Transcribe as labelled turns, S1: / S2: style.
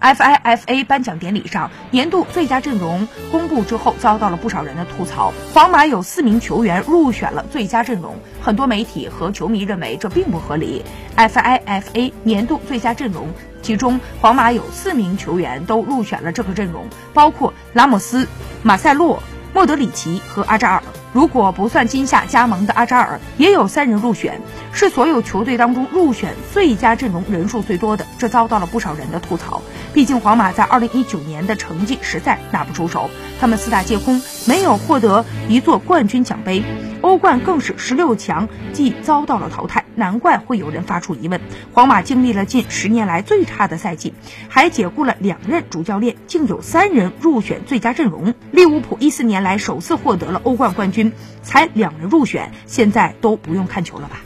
S1: FIFA 颁奖典礼上，年度最佳阵容公布之后，遭到了不少人的吐槽。皇马有四名球员入选了最佳阵容，很多媒体和球迷认为这并不合理。FIFA 年度最佳阵容，其中皇马有四名球员都入选了这个阵容，包括拉莫斯、马塞洛。莫德里奇和阿扎尔，如果不算今夏加盟的阿扎尔，也有三人入选，是所有球队当中入选最佳阵容人数最多的，这遭到了不少人的吐槽。毕竟皇马在二零一九年的成绩实在拿不出手，他们四大皆空，没有获得一座冠军奖杯，欧冠更是十六强即遭到了淘汰，难怪会有人发出疑问。皇马经历了近十年来最差的赛季，还解雇了两任主教练，竟有三人入选最佳阵容。利物浦一四年来首次获得了欧冠冠军，才两人入选，现在都不用看球了吧？